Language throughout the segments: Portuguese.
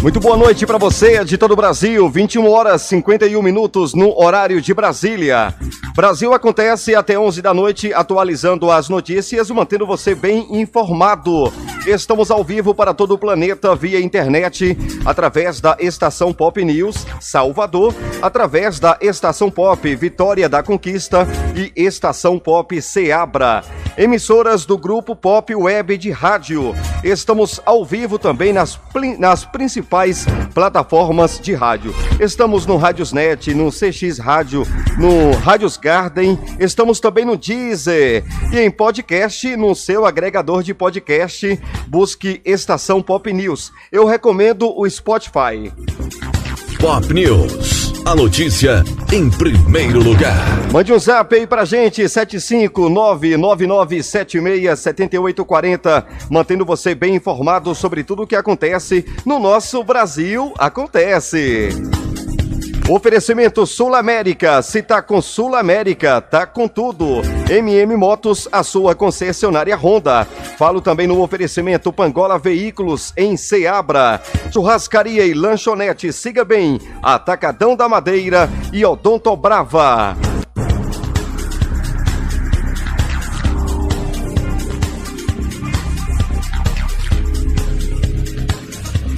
Muito boa noite para você de todo o Brasil. 21 horas 51 minutos no horário de Brasília. Brasil acontece até 11 da noite, atualizando as notícias mantendo você bem informado. Estamos ao vivo para todo o planeta via internet, através da Estação Pop News Salvador, através da Estação Pop Vitória da Conquista e Estação Pop Seabra. Emissoras do Grupo Pop Web de Rádio. Estamos ao vivo também nas, nas principais plataformas de rádio. Estamos no Rádiosnet, no CX Rádio, no Rádios Garden, estamos também no Deezer e em podcast no seu agregador de podcast. Busque Estação Pop News. Eu recomendo o Spotify. Pop News. A notícia em primeiro lugar. Mande um zap aí pra gente, 75999767840, mantendo você bem informado sobre tudo o que acontece no nosso Brasil. Acontece. Oferecimento Sul América. Se tá com Sul América, tá com tudo. MM Motos, a sua concessionária Honda. Falo também no oferecimento Pangola Veículos em Ceabra. Churrascaria e lanchonete, siga bem. Atacadão da Madeira e Odonto Brava.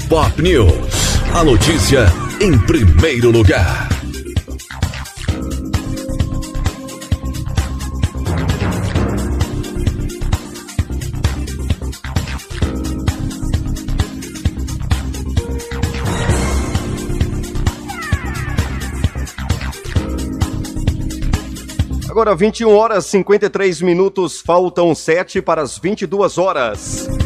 Pop News. A notícia em primeiro lugar. Agora 21 horas 53 minutos, faltam 7 para as 22 horas.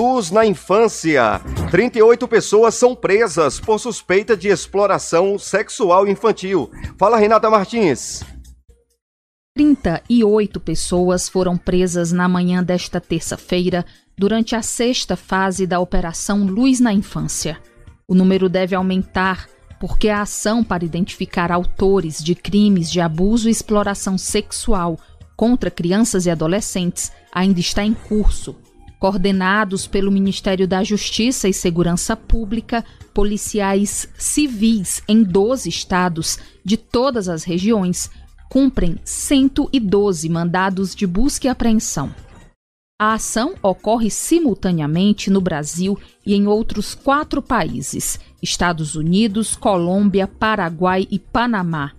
Luz na infância. 38 pessoas são presas por suspeita de exploração sexual infantil. Fala, Renata Martins. 38 pessoas foram presas na manhã desta terça-feira durante a sexta fase da Operação Luz na Infância. O número deve aumentar porque a ação para identificar autores de crimes de abuso e exploração sexual contra crianças e adolescentes ainda está em curso coordenados pelo Ministério da Justiça e Segurança Pública, policiais civis em 12 estados de todas as regiões cumprem 112 mandados de busca e apreensão. A ação ocorre simultaneamente no Brasil e em outros quatro países: Estados Unidos, Colômbia, Paraguai e Panamá.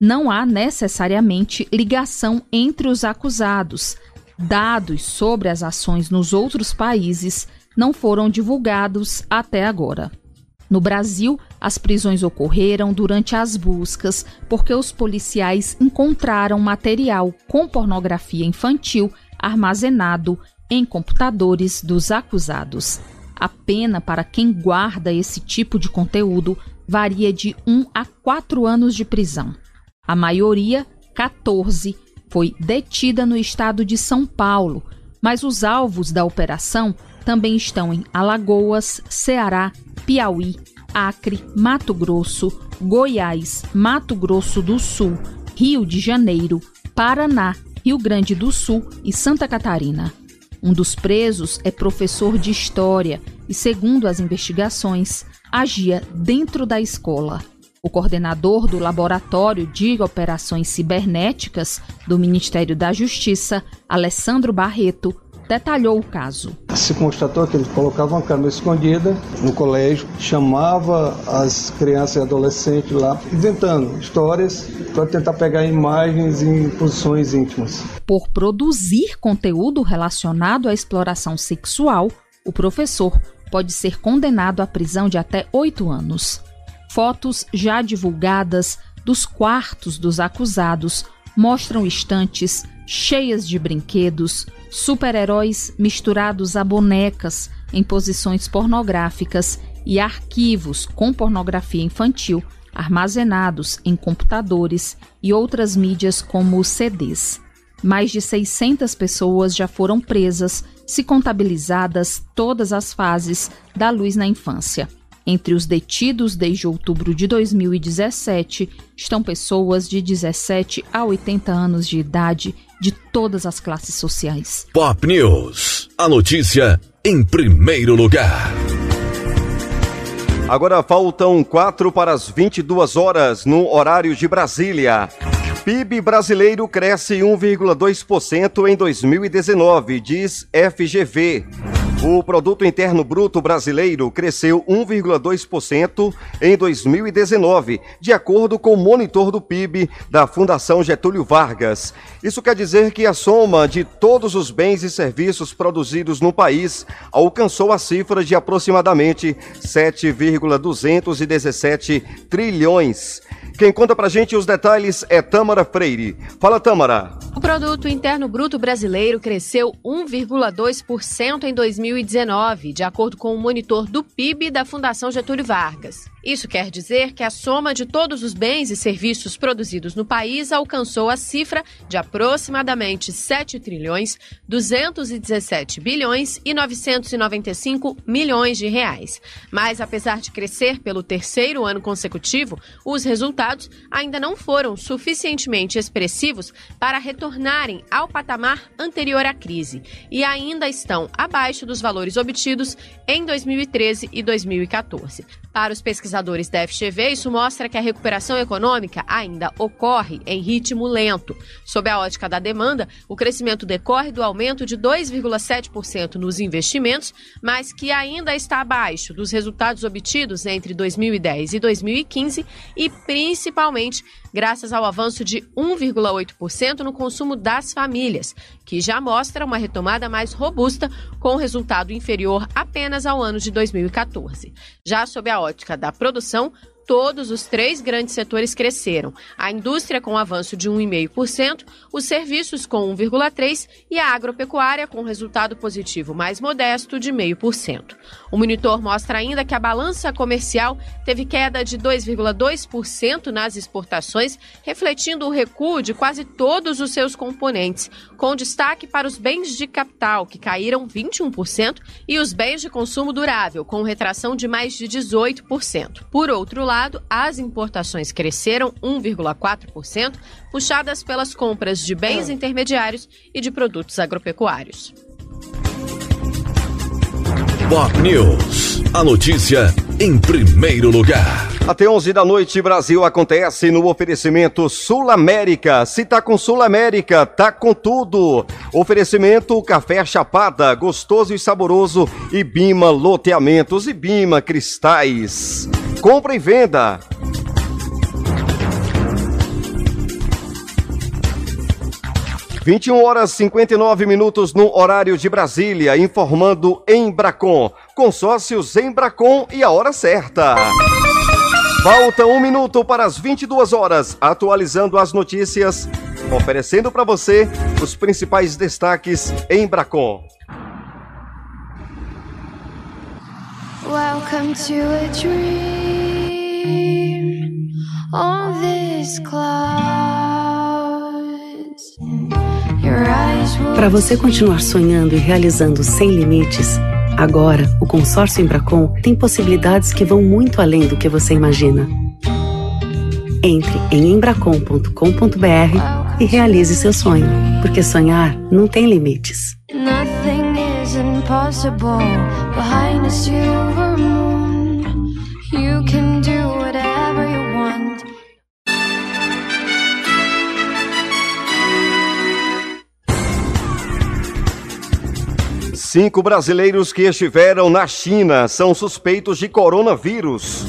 Não há necessariamente ligação entre os acusados, Dados sobre as ações nos outros países não foram divulgados até agora. No Brasil, as prisões ocorreram durante as buscas porque os policiais encontraram material com pornografia infantil armazenado em computadores dos acusados. A pena para quem guarda esse tipo de conteúdo varia de 1 a 4 anos de prisão. A maioria, 14, foi detida no estado de São Paulo, mas os alvos da operação também estão em Alagoas, Ceará, Piauí, Acre, Mato Grosso, Goiás, Mato Grosso do Sul, Rio de Janeiro, Paraná, Rio Grande do Sul e Santa Catarina. Um dos presos é professor de história e, segundo as investigações, agia dentro da escola. O coordenador do Laboratório de Operações Cibernéticas do Ministério da Justiça, Alessandro Barreto, detalhou o caso. Se constatou que ele colocava uma câmera escondida no colégio, chamava as crianças e adolescentes lá, inventando histórias para tentar pegar imagens em posições íntimas. Por produzir conteúdo relacionado à exploração sexual, o professor pode ser condenado à prisão de até oito anos. Fotos já divulgadas dos quartos dos acusados mostram estantes cheias de brinquedos, super-heróis misturados a bonecas em posições pornográficas e arquivos com pornografia infantil armazenados em computadores e outras mídias como CDs. Mais de 600 pessoas já foram presas, se contabilizadas todas as fases da luz na infância. Entre os detidos desde outubro de 2017 estão pessoas de 17 a 80 anos de idade de todas as classes sociais. Pop News. A notícia em primeiro lugar. Agora faltam quatro para as 22 horas no horário de Brasília. PIB brasileiro cresce 1,2% em 2019, diz FGV. O produto interno bruto brasileiro cresceu 1,2% em 2019, de acordo com o monitor do PIB da Fundação Getúlio Vargas. Isso quer dizer que a soma de todos os bens e serviços produzidos no país alcançou a cifra de aproximadamente 7,217 trilhões. Quem conta pra gente os detalhes é Tâmara Freire. Fala, Tâmara. O produto interno bruto brasileiro cresceu 1,2% em 2019, de acordo com o monitor do PIB da Fundação Getúlio Vargas. Isso quer dizer que a soma de todos os bens e serviços produzidos no país alcançou a cifra de aproximadamente 7 trilhões 217 bilhões e 995 milhões de reais. Mas apesar de crescer pelo terceiro ano consecutivo, os resultados ainda não foram suficientemente expressivos para retornarem ao patamar anterior à crise e ainda estão abaixo dos valores obtidos em 2013 e 2014. Para os pesquisadores da FGV, isso mostra que a recuperação econômica ainda ocorre em ritmo lento. Sob a ótica da demanda, o crescimento decorre do aumento de 2,7% nos investimentos, mas que ainda está abaixo dos resultados obtidos entre 2010 e 2015 e principalmente graças ao avanço de 1,8% no consumo das famílias, que já mostra uma retomada mais robusta, com resultado inferior apenas ao ano de 2014. Já sob a ótica da produção, todos os três grandes setores cresceram. A indústria com avanço de 1,5%, os serviços com 1,3% e a agropecuária com resultado positivo mais modesto de 0,5%. O monitor mostra ainda que a balança comercial teve queda de 2,2% nas exportações, refletindo o recuo de quase todos os seus componentes, com destaque para os bens de capital, que caíram 21%, e os bens de consumo durável, com retração de mais de 18%. Por outro lado, lado, as importações cresceram 1,4%, puxadas pelas compras de bens intermediários e de produtos agropecuários. Pop News. A notícia em primeiro lugar. Até 11 da noite, Brasil acontece no oferecimento Sul América. Se tá com Sul América, tá com tudo. Oferecimento Café Chapada, gostoso e saboroso. E Bima Loteamentos e Bima Cristais. Compra e venda. Vinte e horas cinquenta e nove minutos no horário de Brasília, informando Embracon, consórcios Embracon e a hora certa. Falta um minuto para as 22 horas, atualizando as notícias, oferecendo para você os principais destaques em Bracon. Welcome to a dream on this Para você continuar sonhando e realizando sem limites, agora o consórcio Embracon tem possibilidades que vão muito além do que você imagina. Entre em embracon.com.br e realize seu sonho, porque sonhar não tem limites. Nothing is impossible behind a silver Cinco brasileiros que estiveram na China são suspeitos de coronavírus.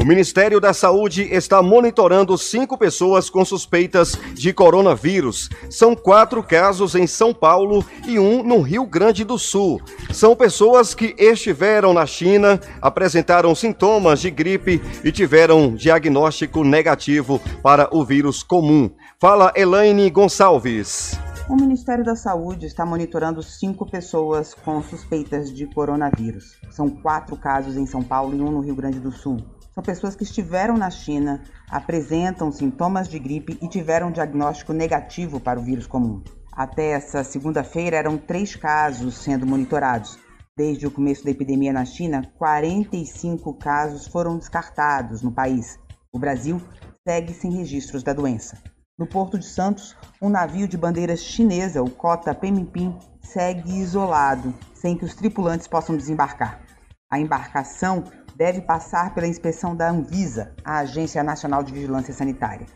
O Ministério da Saúde está monitorando cinco pessoas com suspeitas de coronavírus. São quatro casos em São Paulo e um no Rio Grande do Sul. São pessoas que estiveram na China, apresentaram sintomas de gripe e tiveram diagnóstico negativo para o vírus comum. Fala Elaine Gonçalves. O Ministério da Saúde está monitorando cinco pessoas com suspeitas de coronavírus. São quatro casos em São Paulo e um no Rio Grande do Sul. São pessoas que estiveram na China, apresentam sintomas de gripe e tiveram diagnóstico negativo para o vírus comum. Até essa segunda-feira eram três casos sendo monitorados. Desde o começo da epidemia na China, 45 casos foram descartados no país. O Brasil segue sem registros da doença. No Porto de Santos, um navio de bandeira chinesa, o Cota Pemimpim, segue isolado, sem que os tripulantes possam desembarcar. A embarcação deve passar pela inspeção da Anvisa, a Agência Nacional de Vigilância Sanitária.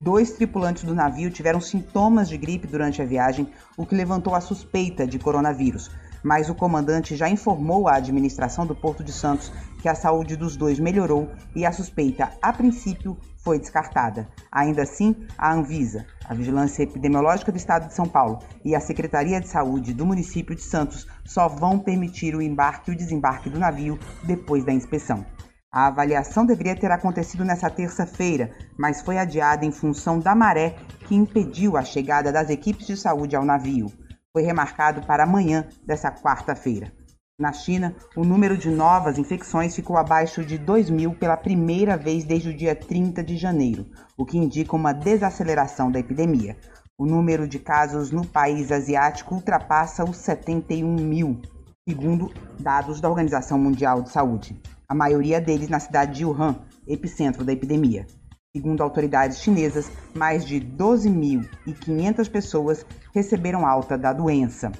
Dois tripulantes do navio tiveram sintomas de gripe durante a viagem, o que levantou a suspeita de coronavírus. Mas o comandante já informou à administração do Porto de Santos que a saúde dos dois melhorou e a suspeita, a princípio, foi descartada. Ainda assim, a Anvisa, a Vigilância Epidemiológica do Estado de São Paulo e a Secretaria de Saúde do município de Santos só vão permitir o embarque e o desembarque do navio depois da inspeção. A avaliação deveria ter acontecido nesta terça-feira, mas foi adiada em função da maré que impediu a chegada das equipes de saúde ao navio. Foi remarcado para amanhã dessa quarta-feira. Na China, o número de novas infecções ficou abaixo de 2 mil pela primeira vez desde o dia 30 de janeiro, o que indica uma desaceleração da epidemia. O número de casos no país asiático ultrapassa os 71 mil, segundo dados da Organização Mundial de Saúde. A maioria deles na cidade de Wuhan, epicentro da epidemia. Segundo autoridades chinesas, mais de 12.500 pessoas receberam alta da doença.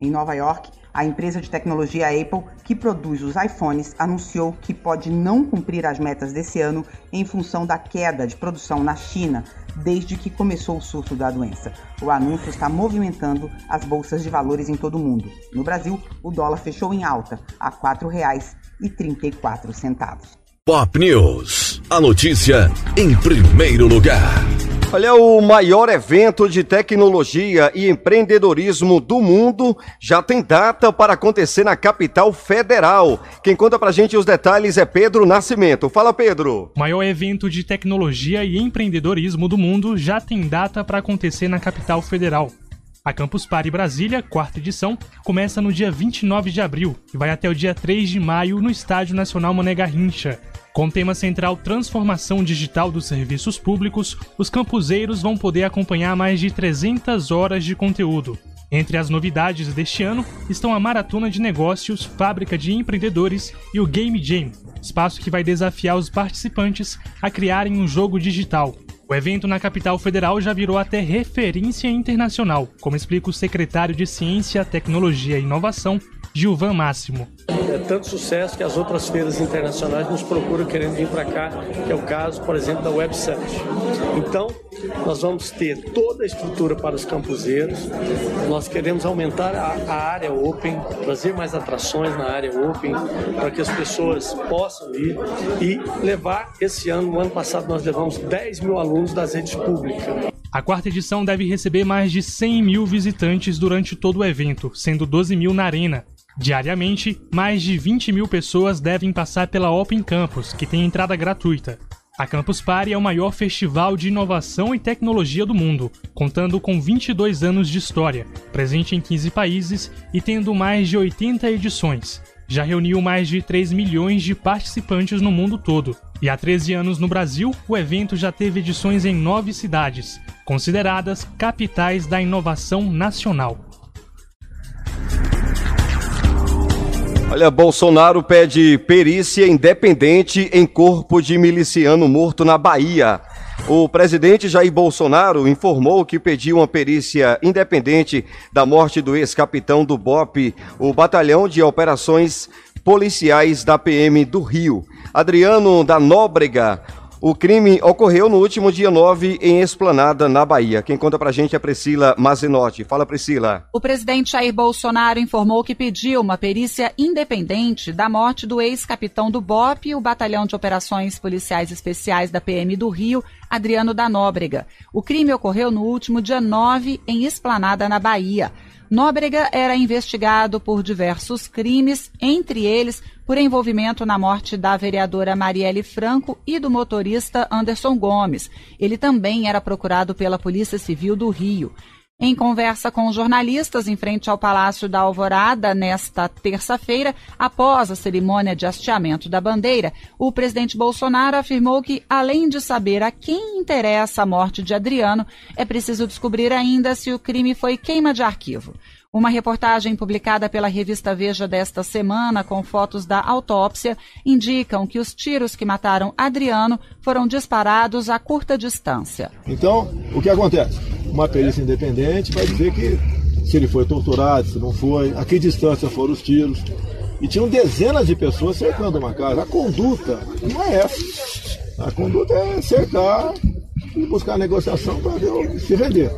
Em Nova York, a empresa de tecnologia Apple, que produz os iPhones, anunciou que pode não cumprir as metas desse ano em função da queda de produção na China desde que começou o surto da doença. O anúncio está movimentando as bolsas de valores em todo o mundo. No Brasil, o dólar fechou em alta a R$ 4,34. Pop News. A notícia em primeiro lugar. Olha, o maior evento de tecnologia e empreendedorismo do mundo já tem data para acontecer na capital federal. Quem conta pra gente os detalhes é Pedro Nascimento. Fala, Pedro. O maior evento de tecnologia e empreendedorismo do mundo já tem data para acontecer na capital federal. A Campus Party Brasília, quarta edição, começa no dia 29 de abril e vai até o dia 3 de maio no Estádio Nacional Mané Garrincha. Com tema central Transformação Digital dos Serviços Públicos, os campuseiros vão poder acompanhar mais de 300 horas de conteúdo. Entre as novidades deste ano estão a Maratona de Negócios, Fábrica de Empreendedores e o Game Jam, espaço que vai desafiar os participantes a criarem um jogo digital. O evento na capital federal já virou até referência internacional, como explica o secretário de Ciência, Tecnologia e Inovação, Gilvan Máximo. É tanto sucesso que as outras feiras internacionais nos procuram querendo vir para cá, que é o caso, por exemplo, da Web Summit. Então, nós vamos ter toda a estrutura para os campuseiros, nós queremos aumentar a, a área Open, trazer mais atrações na área Open, para que as pessoas possam ir e levar esse ano, no ano passado nós levamos 10 mil alunos das redes públicas. A quarta edição deve receber mais de 100 mil visitantes durante todo o evento, sendo 12 mil na arena. Diariamente, mais de 20 mil pessoas devem passar pela Open Campus, que tem entrada gratuita. A Campus Party é o maior festival de inovação e tecnologia do mundo, contando com 22 anos de história, presente em 15 países e tendo mais de 80 edições. Já reuniu mais de 3 milhões de participantes no mundo todo. E há 13 anos no Brasil, o evento já teve edições em nove cidades, consideradas capitais da inovação nacional. Olha, Bolsonaro pede perícia independente em corpo de miliciano morto na Bahia. O presidente Jair Bolsonaro informou que pediu uma perícia independente da morte do ex-capitão do BOP, o Batalhão de Operações Policiais da PM do Rio. Adriano da Nóbrega o crime ocorreu no último dia 9 em Esplanada, na Bahia. Quem conta pra gente é Priscila Mazinotti. Fala, Priscila. O presidente Jair Bolsonaro informou que pediu uma perícia independente da morte do ex-capitão do BOP, o Batalhão de Operações Policiais Especiais da PM do Rio, Adriano da Nóbrega. O crime ocorreu no último dia 9 em Esplanada, na Bahia. Nóbrega era investigado por diversos crimes, entre eles por envolvimento na morte da vereadora Marielle Franco e do motorista Anderson Gomes. Ele também era procurado pela Polícia Civil do Rio. Em conversa com jornalistas em frente ao Palácio da Alvorada nesta terça-feira, após a cerimônia de hasteamento da bandeira, o presidente Bolsonaro afirmou que, além de saber a quem interessa a morte de Adriano, é preciso descobrir ainda se o crime foi queima de arquivo. Uma reportagem publicada pela revista Veja desta semana, com fotos da autópsia, indicam que os tiros que mataram Adriano foram disparados a curta distância. Então, o que acontece? uma perícia independente vai dizer que se ele foi torturado, se não foi, a que distância foram os tiros. e tinham dezenas de pessoas cercando uma casa. A conduta não é essa. A conduta é cercar e buscar negociação para se render.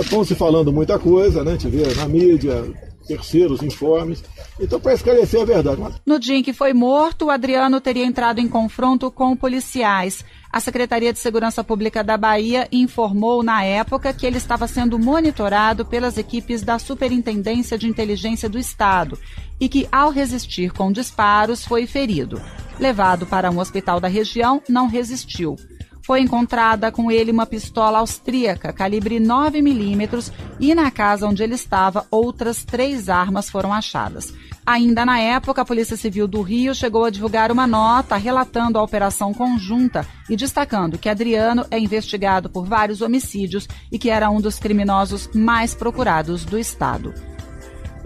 Estão se falando muita coisa, né? A gente vê na mídia, terceiros informes. Então, para esclarecer a verdade. No dia em que foi morto, o Adriano teria entrado em confronto com policiais. A Secretaria de Segurança Pública da Bahia informou na época que ele estava sendo monitorado pelas equipes da Superintendência de Inteligência do Estado e que, ao resistir com disparos, foi ferido. Levado para um hospital da região, não resistiu foi encontrada com ele uma pistola austríaca calibre 9 milímetros e na casa onde ele estava outras três armas foram achadas. Ainda na época, a Polícia Civil do Rio chegou a divulgar uma nota relatando a operação conjunta e destacando que Adriano é investigado por vários homicídios e que era um dos criminosos mais procurados do estado.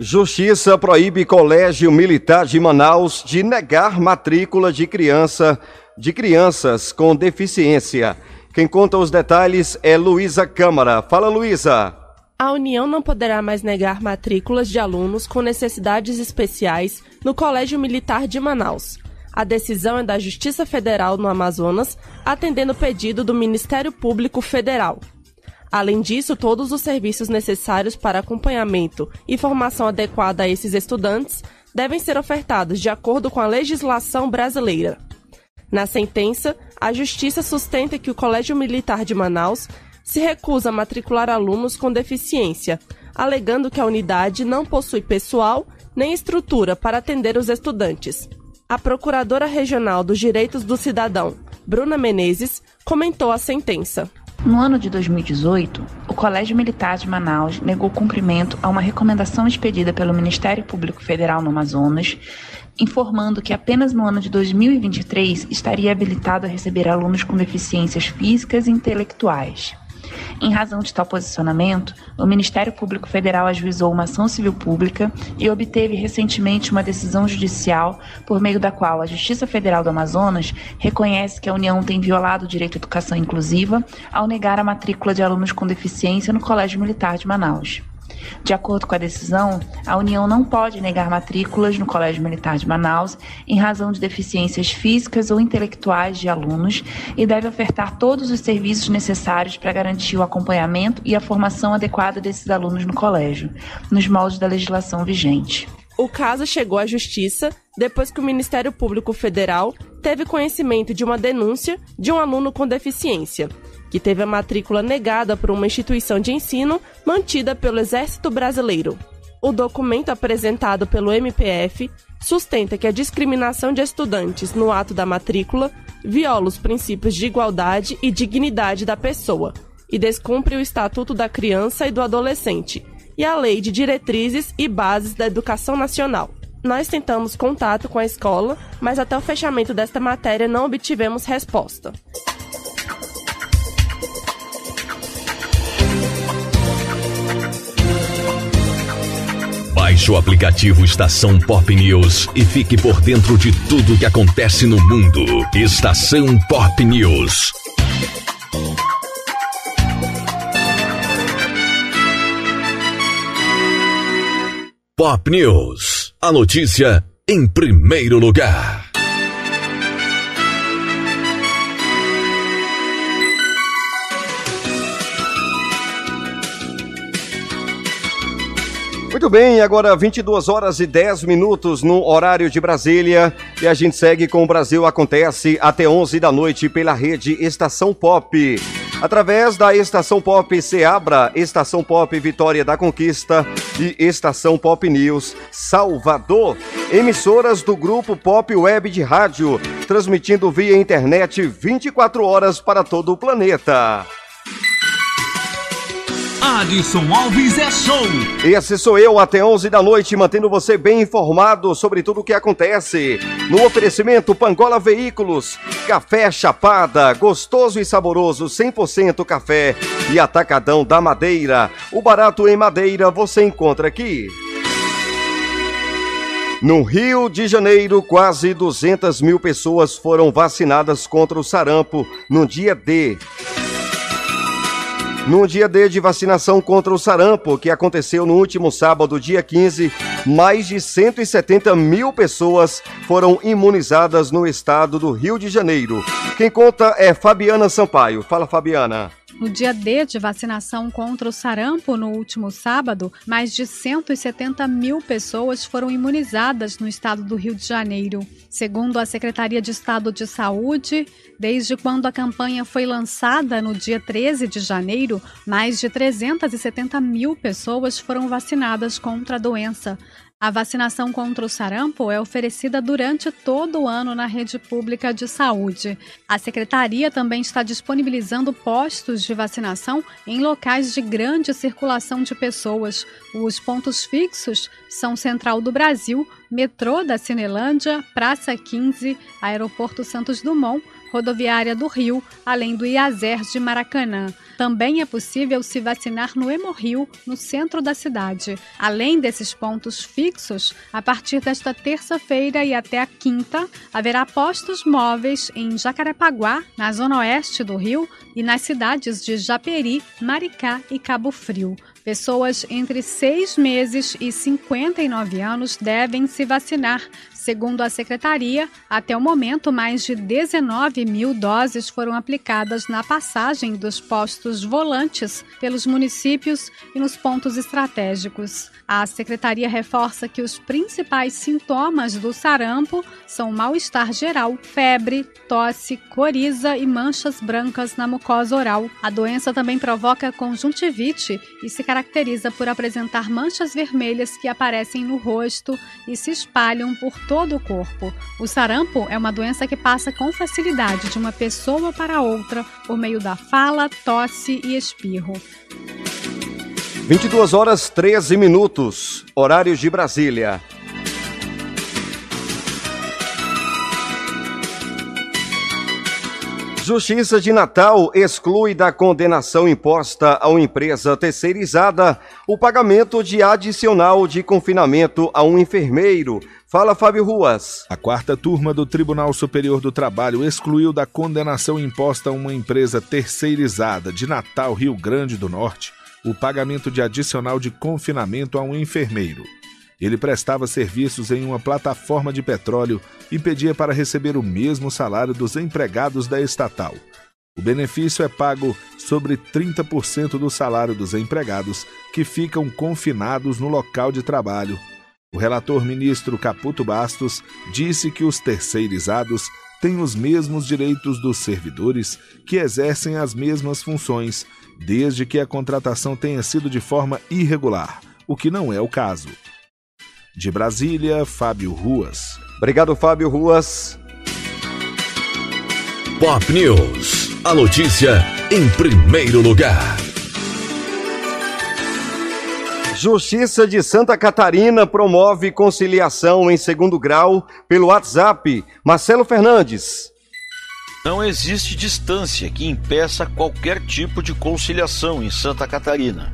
Justiça proíbe Colégio Militar de Manaus de negar matrícula de criança de crianças com deficiência. Quem conta os detalhes é Luísa Câmara. Fala, Luísa. A União não poderá mais negar matrículas de alunos com necessidades especiais no Colégio Militar de Manaus. A decisão é da Justiça Federal no Amazonas, atendendo o pedido do Ministério Público Federal. Além disso, todos os serviços necessários para acompanhamento e formação adequada a esses estudantes devem ser ofertados de acordo com a legislação brasileira. Na sentença, a Justiça sustenta que o Colégio Militar de Manaus se recusa a matricular alunos com deficiência, alegando que a unidade não possui pessoal nem estrutura para atender os estudantes. A Procuradora Regional dos Direitos do Cidadão, Bruna Menezes, comentou a sentença. No ano de 2018, o Colégio Militar de Manaus negou cumprimento a uma recomendação expedida pelo Ministério Público Federal no Amazonas informando que apenas no ano de 2023 estaria habilitado a receber alunos com deficiências físicas e intelectuais. Em razão de tal posicionamento, o Ministério Público Federal ajuizou uma ação civil pública e obteve recentemente uma decisão judicial por meio da qual a Justiça Federal do Amazonas reconhece que a União tem violado o direito à educação inclusiva ao negar a matrícula de alunos com deficiência no Colégio Militar de Manaus. De acordo com a decisão, a União não pode negar matrículas no Colégio Militar de Manaus em razão de deficiências físicas ou intelectuais de alunos e deve ofertar todos os serviços necessários para garantir o acompanhamento e a formação adequada desses alunos no colégio, nos moldes da legislação vigente. O caso chegou à Justiça depois que o Ministério Público Federal teve conhecimento de uma denúncia de um aluno com deficiência que teve a matrícula negada por uma instituição de ensino mantida pelo Exército Brasileiro. O documento apresentado pelo MPF sustenta que a discriminação de estudantes no ato da matrícula viola os princípios de igualdade e dignidade da pessoa e descumpre o Estatuto da Criança e do Adolescente e a Lei de Diretrizes e Bases da Educação Nacional. Nós tentamos contato com a escola, mas até o fechamento desta matéria não obtivemos resposta. Baixe o aplicativo Estação Pop News e fique por dentro de tudo que acontece no mundo. Estação Pop News. Pop News. A notícia em primeiro lugar. Muito bem, agora 22 horas e 10 minutos no horário de Brasília e a gente segue com o Brasil Acontece até 11 da noite pela rede Estação Pop. Através da Estação Pop Seabra, Estação Pop Vitória da Conquista e Estação Pop News Salvador. Emissoras do grupo Pop Web de Rádio, transmitindo via internet 24 horas para todo o planeta. Adson Alves é show. Esse sou eu até 11 da noite, mantendo você bem informado sobre tudo o que acontece. No oferecimento Pangola Veículos, café Chapada, gostoso e saboroso, 100% café e atacadão da Madeira. O barato em Madeira você encontra aqui. No Rio de Janeiro, quase 200 mil pessoas foram vacinadas contra o sarampo no dia D. No dia D de vacinação contra o sarampo, que aconteceu no último sábado, dia 15, mais de 170 mil pessoas foram imunizadas no estado do Rio de Janeiro. Quem conta é Fabiana Sampaio. Fala, Fabiana. No dia D de vacinação contra o sarampo, no último sábado, mais de 170 mil pessoas foram imunizadas no estado do Rio de Janeiro. Segundo a Secretaria de Estado de Saúde, desde quando a campanha foi lançada no dia 13 de janeiro, mais de 370 mil pessoas foram vacinadas contra a doença. A vacinação contra o sarampo é oferecida durante todo o ano na rede pública de saúde. A secretaria também está disponibilizando postos de vacinação em locais de grande circulação de pessoas. Os pontos fixos são Central do Brasil, Metrô da Cinelândia, Praça 15, Aeroporto Santos Dumont, Rodoviária do Rio, além do IAZER de Maracanã. Também é possível se vacinar no Hemorrio, no centro da cidade. Além desses pontos fixos, a partir desta terça-feira e até a quinta, haverá postos móveis em Jacarepaguá, na zona oeste do Rio, e nas cidades de Japeri, Maricá e Cabo Frio. Pessoas entre 6 meses e 59 anos devem se vacinar. Segundo a secretaria, até o momento, mais de 19 mil doses foram aplicadas na passagem dos postos volantes pelos municípios e nos pontos estratégicos. A secretaria reforça que os principais sintomas do sarampo são mal-estar geral, febre, tosse, coriza e manchas brancas na mucosa oral. A doença também provoca conjuntivite e se caracteriza por apresentar manchas vermelhas que aparecem no rosto e se espalham por todo o corpo. O sarampo é uma doença que passa com facilidade de uma pessoa para outra por meio da fala, tosse e espirro. 22 horas 13 minutos, horário de Brasília. Justiça de Natal exclui da condenação imposta a uma empresa terceirizada o pagamento de adicional de confinamento a um enfermeiro. Fala, Fábio Ruas. A quarta turma do Tribunal Superior do Trabalho excluiu da condenação imposta a uma empresa terceirizada de Natal, Rio Grande do Norte, o pagamento de adicional de confinamento a um enfermeiro. Ele prestava serviços em uma plataforma de petróleo e pedia para receber o mesmo salário dos empregados da estatal. O benefício é pago sobre 30% do salário dos empregados que ficam confinados no local de trabalho. O relator ministro Caputo Bastos disse que os terceirizados têm os mesmos direitos dos servidores que exercem as mesmas funções, desde que a contratação tenha sido de forma irregular, o que não é o caso. De Brasília, Fábio Ruas. Obrigado, Fábio Ruas. Pop News. A notícia em primeiro lugar. Justiça de Santa Catarina promove conciliação em segundo grau pelo WhatsApp. Marcelo Fernandes. Não existe distância que impeça qualquer tipo de conciliação em Santa Catarina.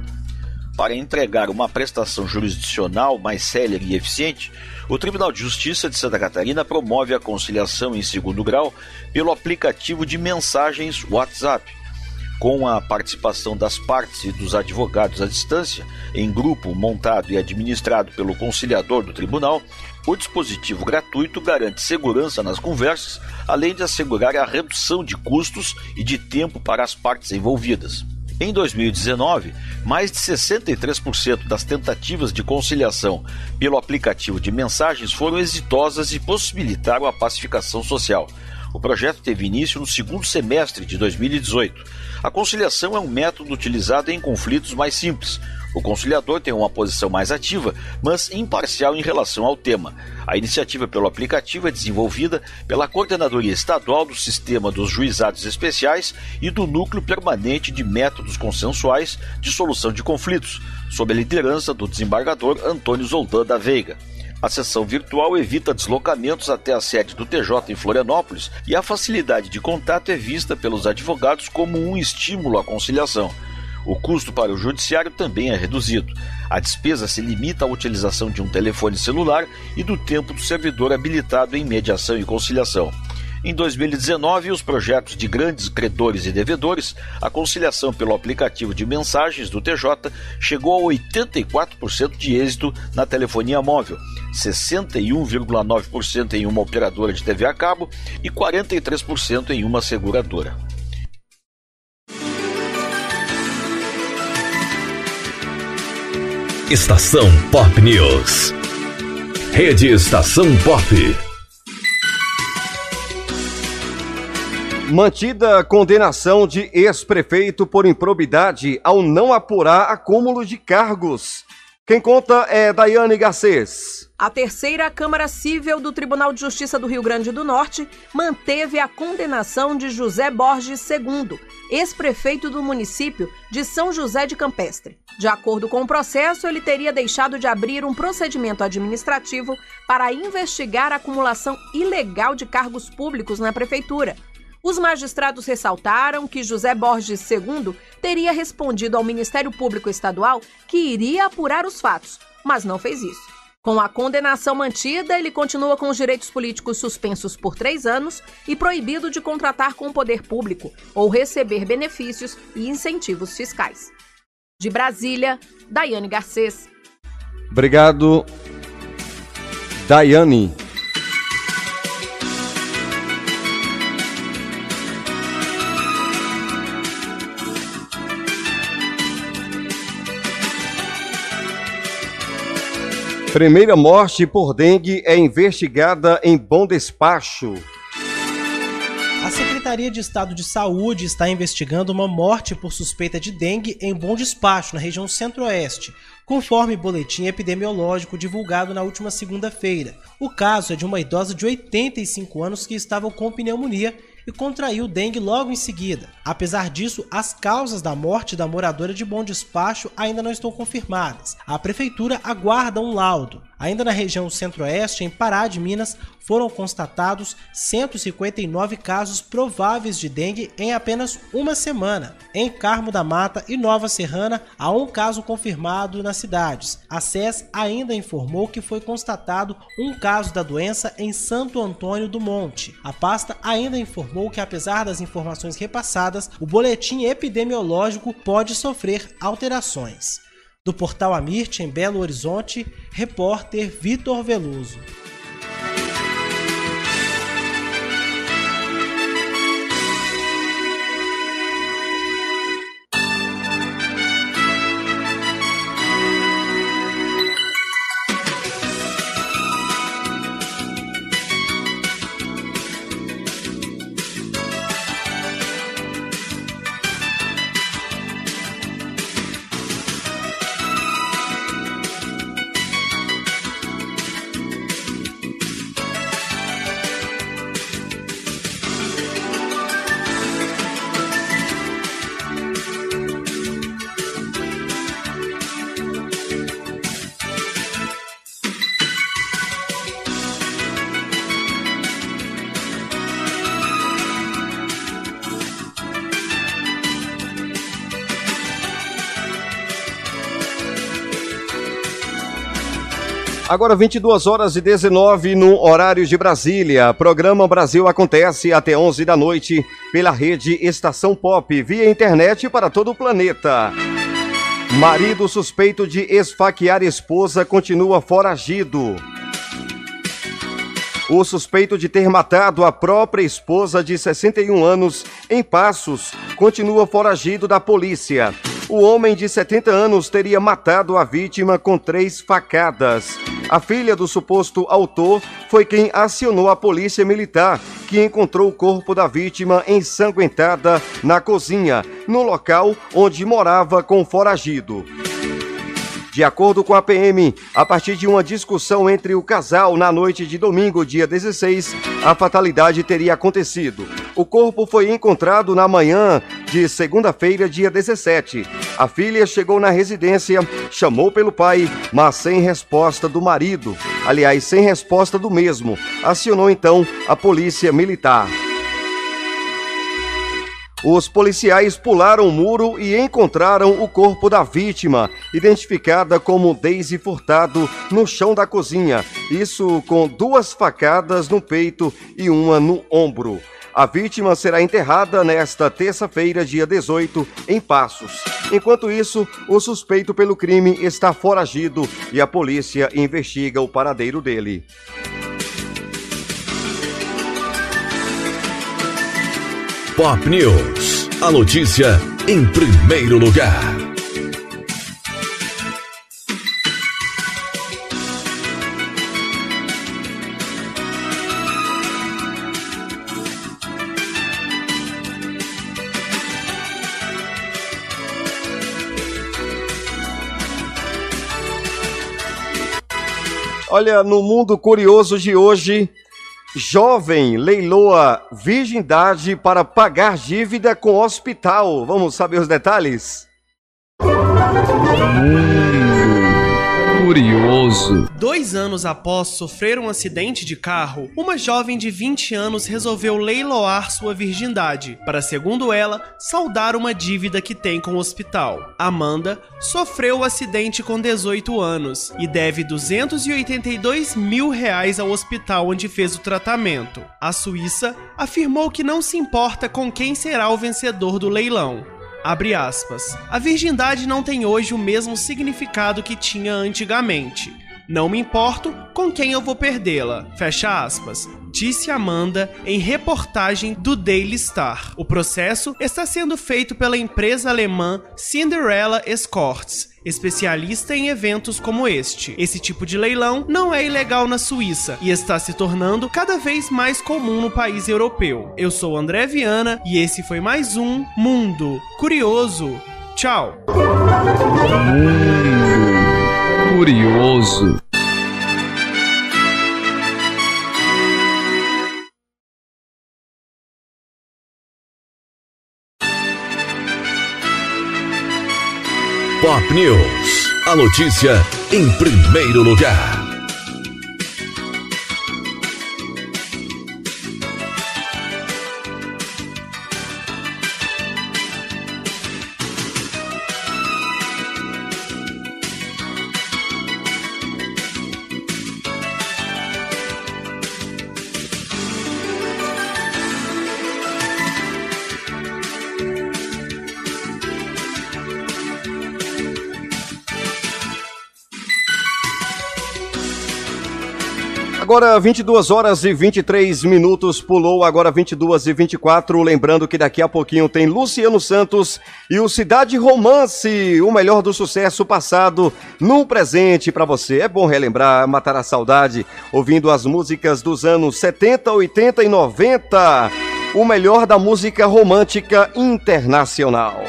Para entregar uma prestação jurisdicional mais célere e eficiente, o Tribunal de Justiça de Santa Catarina promove a conciliação em segundo grau pelo aplicativo de mensagens WhatsApp. Com a participação das partes e dos advogados à distância, em grupo montado e administrado pelo conciliador do tribunal, o dispositivo gratuito garante segurança nas conversas, além de assegurar a redução de custos e de tempo para as partes envolvidas. Em 2019, mais de 63% das tentativas de conciliação pelo aplicativo de mensagens foram exitosas e possibilitaram a pacificação social. O projeto teve início no segundo semestre de 2018. A conciliação é um método utilizado em conflitos mais simples, o conciliador tem uma posição mais ativa, mas imparcial em relação ao tema. A iniciativa pelo aplicativo é desenvolvida pela Coordenadoria Estadual do Sistema dos Juizados Especiais e do Núcleo Permanente de Métodos Consensuais de Solução de Conflitos, sob a liderança do desembargador Antônio Zoldan da Veiga. A sessão virtual evita deslocamentos até a sede do TJ em Florianópolis e a facilidade de contato é vista pelos advogados como um estímulo à conciliação. O custo para o judiciário também é reduzido. A despesa se limita à utilização de um telefone celular e do tempo do servidor habilitado em mediação e conciliação. Em 2019, os projetos de grandes credores e devedores, a conciliação pelo aplicativo de mensagens do TJ chegou a 84% de êxito na telefonia móvel, 61,9% em uma operadora de TV a cabo e 43% em uma seguradora. Estação Pop News. Rede Estação Pop. Mantida a condenação de ex-prefeito por improbidade ao não apurar acúmulo de cargos. Quem conta é Daiane Garcês. A terceira Câmara Cível do Tribunal de Justiça do Rio Grande do Norte manteve a condenação de José Borges II, ex-prefeito do município de São José de Campestre. De acordo com o processo, ele teria deixado de abrir um procedimento administrativo para investigar a acumulação ilegal de cargos públicos na prefeitura. Os magistrados ressaltaram que José Borges II teria respondido ao Ministério Público Estadual que iria apurar os fatos, mas não fez isso. Com a condenação mantida, ele continua com os direitos políticos suspensos por três anos e proibido de contratar com o poder público ou receber benefícios e incentivos fiscais. De Brasília, Daiane Garcês. Obrigado, Daiane. Primeira morte por dengue é investigada em Bom Despacho. A Secretaria de Estado de Saúde está investigando uma morte por suspeita de dengue em Bom Despacho, na região centro-oeste, conforme boletim epidemiológico divulgado na última segunda-feira. O caso é de uma idosa de 85 anos que estava com pneumonia e contraiu dengue logo em seguida. Apesar disso, as causas da morte da moradora de Bom Despacho ainda não estão confirmadas. A prefeitura aguarda um laudo. Ainda na região centro-oeste, em Pará de Minas, foram constatados 159 casos prováveis de dengue em apenas uma semana. Em Carmo da Mata e Nova Serrana, há um caso confirmado nas cidades. A SES ainda informou que foi constatado um caso da doença em Santo Antônio do Monte. A pasta ainda informou que, apesar das informações repassadas, o boletim epidemiológico pode sofrer alterações. Do portal Amirte, em Belo Horizonte, repórter Vitor Veloso. Agora 22 horas e 19 no horário de Brasília. Programa Brasil acontece até 11 da noite pela rede Estação Pop via internet para todo o planeta. Marido suspeito de esfaquear esposa continua foragido. O suspeito de ter matado a própria esposa de 61 anos em Passos continua foragido da polícia. O homem de 70 anos teria matado a vítima com três facadas. A filha do suposto autor foi quem acionou a polícia militar, que encontrou o corpo da vítima ensanguentada na cozinha, no local onde morava com o foragido. De acordo com a PM, a partir de uma discussão entre o casal na noite de domingo, dia 16, a fatalidade teria acontecido. O corpo foi encontrado na manhã de segunda-feira, dia 17. A filha chegou na residência, chamou pelo pai, mas sem resposta do marido. Aliás, sem resposta do mesmo. Acionou então a polícia militar. Os policiais pularam o muro e encontraram o corpo da vítima, identificada como Daisy Furtado, no chão da cozinha. Isso com duas facadas no peito e uma no ombro. A vítima será enterrada nesta terça-feira, dia 18, em Passos. Enquanto isso, o suspeito pelo crime está foragido e a polícia investiga o paradeiro dele. Pop News. A notícia em primeiro lugar. Olha, no mundo curioso de hoje, jovem leiloa virgindade para pagar dívida com hospital. Vamos saber os detalhes? Curioso. Dois anos após sofrer um acidente de carro, uma jovem de 20 anos resolveu leiloar sua virgindade para, segundo ela, saldar uma dívida que tem com o hospital. Amanda sofreu o acidente com 18 anos e deve 282 mil reais ao hospital onde fez o tratamento. A Suíça afirmou que não se importa com quem será o vencedor do leilão. Abre aspas. A virgindade não tem hoje o mesmo significado que tinha antigamente. Não me importo com quem eu vou perdê-la. Fecha aspas. Disse Amanda em reportagem do Daily Star. O processo está sendo feito pela empresa alemã Cinderella Escorts, especialista em eventos como este. Esse tipo de leilão não é ilegal na Suíça e está se tornando cada vez mais comum no país europeu. Eu sou André Viana e esse foi mais um Mundo Curioso. Tchau. Mundo Curioso. Pop News. A notícia em primeiro lugar. Agora 22 horas e 23 minutos, pulou agora 22 e 24. Lembrando que daqui a pouquinho tem Luciano Santos e o Cidade Romance, o melhor do sucesso passado no presente para você. É bom relembrar, matar a saudade, ouvindo as músicas dos anos 70, 80 e 90. O melhor da música romântica internacional.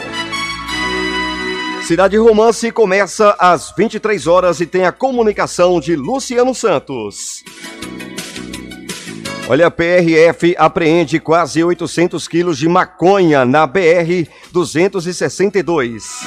Cidade Romance começa às 23 horas e tem a comunicação de Luciano Santos. Olha, a PRF apreende quase 800 quilos de maconha na BR 262.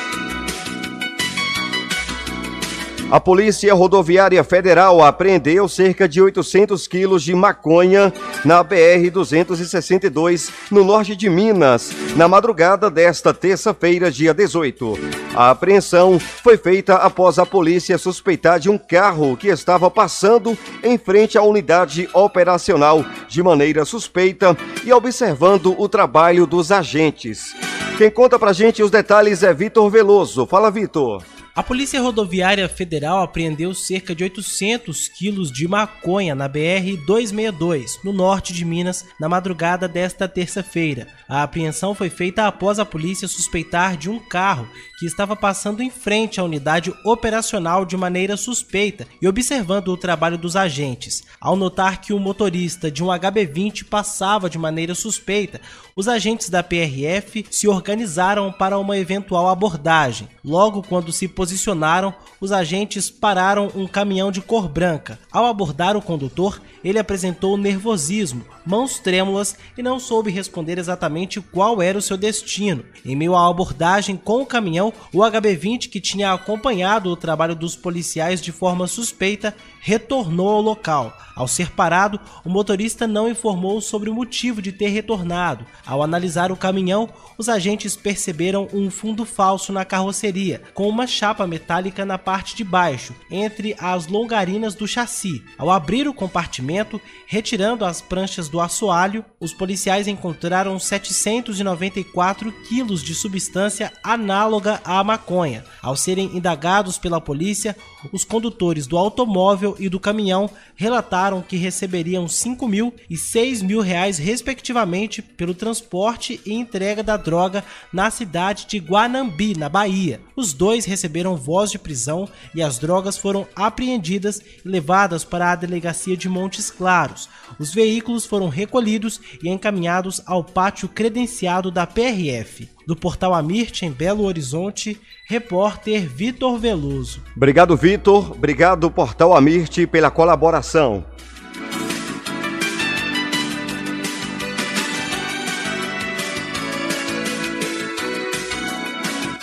A Polícia Rodoviária Federal apreendeu cerca de 800 quilos de maconha na BR-262, no norte de Minas, na madrugada desta terça-feira, dia 18. A apreensão foi feita após a polícia suspeitar de um carro que estava passando em frente à unidade operacional de maneira suspeita e observando o trabalho dos agentes. Quem conta pra gente os detalhes é Vitor Veloso. Fala, Vitor. A Polícia Rodoviária Federal apreendeu cerca de 800 quilos de maconha na BR-262, no norte de Minas, na madrugada desta terça-feira. A apreensão foi feita após a polícia suspeitar de um carro que estava passando em frente à unidade operacional de maneira suspeita e observando o trabalho dos agentes. Ao notar que o motorista de um HB20 passava de maneira suspeita, os agentes da PRF se organizaram para uma eventual abordagem. Logo quando se posicionaram os agentes pararam um caminhão de cor branca. Ao abordar o condutor, ele apresentou nervosismo, mãos trêmulas e não soube responder exatamente qual era o seu destino. Em meio à abordagem com o caminhão, o HB20, que tinha acompanhado o trabalho dos policiais de forma suspeita, retornou ao local. Ao ser parado, o motorista não informou sobre o motivo de ter retornado. Ao analisar o caminhão, os agentes perceberam um fundo falso na carroceria, com uma chapa metálica na parte de baixo, entre as longarinas do chassi. Ao abrir o compartimento, retirando as pranchas do assoalho, os policiais encontraram 794 quilos de substância análoga à maconha. Ao serem indagados pela polícia, os condutores do automóvel e do caminhão relataram que receberiam 5 mil e 6 mil reais, respectivamente, pelo transporte e entrega da droga na cidade de Guanambi, na Bahia. Os dois receberam voz de prisão e as drogas foram apreendidas e levadas para a delegacia de Montes Claros. Os veículos foram recolhidos e encaminhados ao pátio credenciado da PRF. Do portal Amirte, em Belo Horizonte, repórter Vitor Veloso. Obrigado, Vitor. Obrigado, portal Amirte, pela colaboração.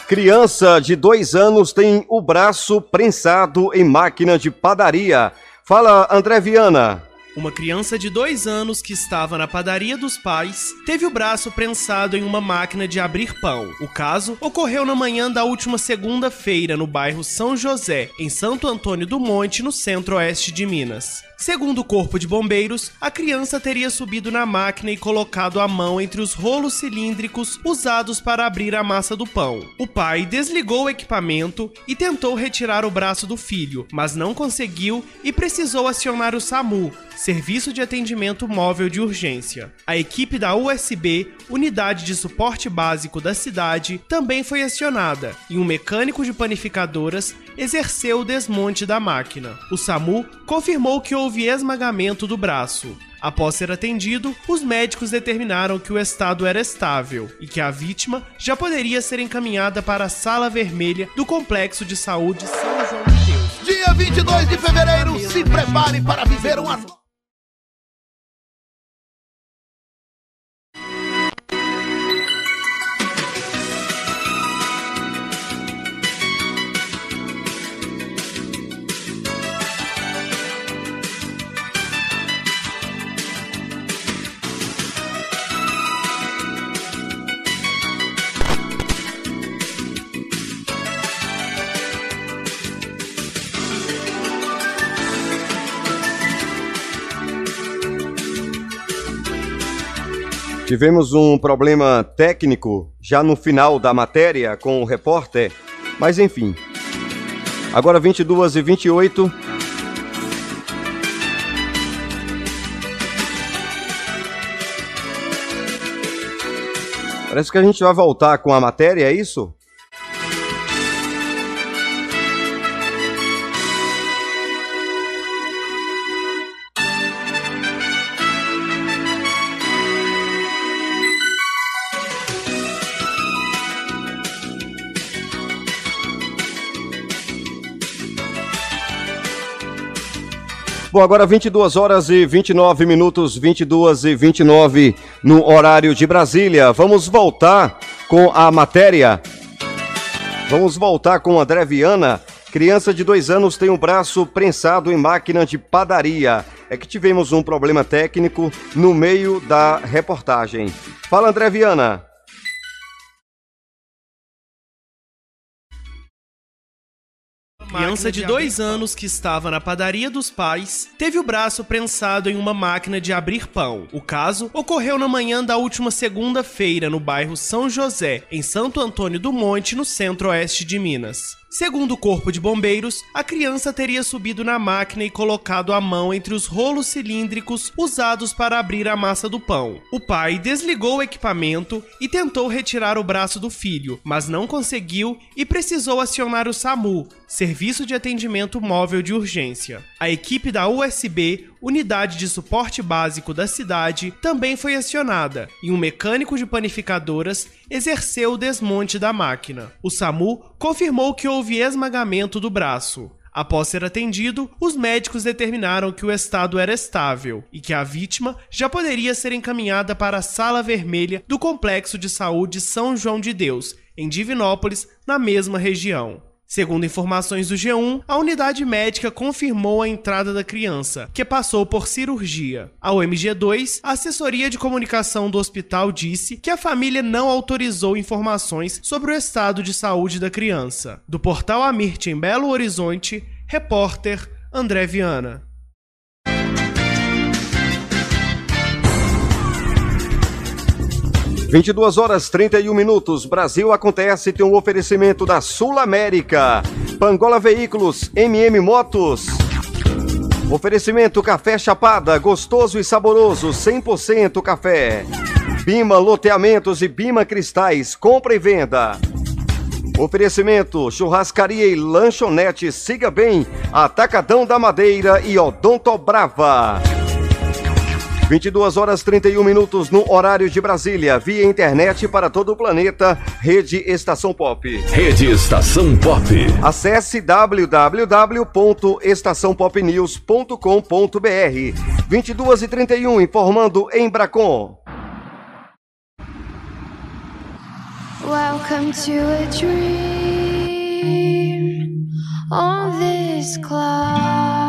Criança de dois anos tem o braço prensado em máquina de padaria. Fala, André Viana. Uma criança de dois anos que estava na padaria dos pais teve o braço prensado em uma máquina de abrir pão. O caso ocorreu na manhã da última segunda-feira no bairro São José, em Santo Antônio do Monte, no centro-oeste de Minas. Segundo o Corpo de Bombeiros, a criança teria subido na máquina e colocado a mão entre os rolos cilíndricos usados para abrir a massa do pão. O pai desligou o equipamento e tentou retirar o braço do filho, mas não conseguiu e precisou acionar o SAMU, Serviço de Atendimento Móvel de Urgência. A equipe da USB, Unidade de Suporte Básico da cidade, também foi acionada e um mecânico de panificadoras exerceu o desmonte da máquina. O SAMU confirmou que houve esmagamento do braço. Após ser atendido, os médicos determinaram que o estado era estável e que a vítima já poderia ser encaminhada para a sala vermelha do Complexo de Saúde São João de Deus. Dia 22 de fevereiro, se prepare para viver uma Tivemos um problema técnico já no final da matéria com o repórter, mas enfim. Agora 22 e 28. Parece que a gente vai voltar com a matéria, é isso? Bom, agora 22 horas e 29 minutos, 22 e 29 no horário de Brasília. Vamos voltar com a matéria. Vamos voltar com André Viana. Criança de dois anos tem o um braço prensado em máquina de padaria. É que tivemos um problema técnico no meio da reportagem. Fala, André Viana. Criança de dois anos que estava na padaria dos pais teve o braço prensado em uma máquina de abrir pão. O caso ocorreu na manhã da última segunda-feira no bairro São José, em Santo Antônio do Monte, no centro-oeste de Minas. Segundo o Corpo de Bombeiros, a criança teria subido na máquina e colocado a mão entre os rolos cilíndricos usados para abrir a massa do pão. O pai desligou o equipamento e tentou retirar o braço do filho, mas não conseguiu e precisou acionar o SAMU, Serviço de Atendimento Móvel de Urgência. A equipe da USB, Unidade de Suporte Básico da cidade, também foi acionada e um mecânico de panificadoras exerceu o desmonte da máquina. O SAMU confirmou que houve esmagamento do braço. Após ser atendido, os médicos determinaram que o estado era estável e que a vítima já poderia ser encaminhada para a sala vermelha do Complexo de Saúde São João de Deus, em Divinópolis, na mesma região. Segundo informações do G1, a unidade médica confirmou a entrada da criança, que passou por cirurgia. Ao MG2, a assessoria de comunicação do hospital disse que a família não autorizou informações sobre o estado de saúde da criança. Do portal Amirte em Belo Horizonte, repórter André Viana. 22 horas 31 minutos. Brasil acontece tem um oferecimento da Sul América. Pangola Veículos, MM Motos. Oferecimento Café Chapada, gostoso e saboroso, 100% café. Bima Loteamentos e Bima Cristais, compra e venda. Oferecimento Churrascaria e Lanchonete, siga bem, Atacadão da Madeira e Odonto Brava. 22 horas 31 minutos no horário de Brasília, via internet para todo o planeta, Rede Estação Pop. Rede Estação Pop. Acesse www.estaçãopopnews.com.br. 22 e 31 informando em Bracon. Welcome to a dream on this cloud.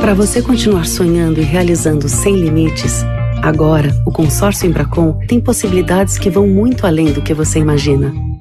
Para você continuar sonhando e realizando sem limites, agora o consórcio Embracon tem possibilidades que vão muito além do que você imagina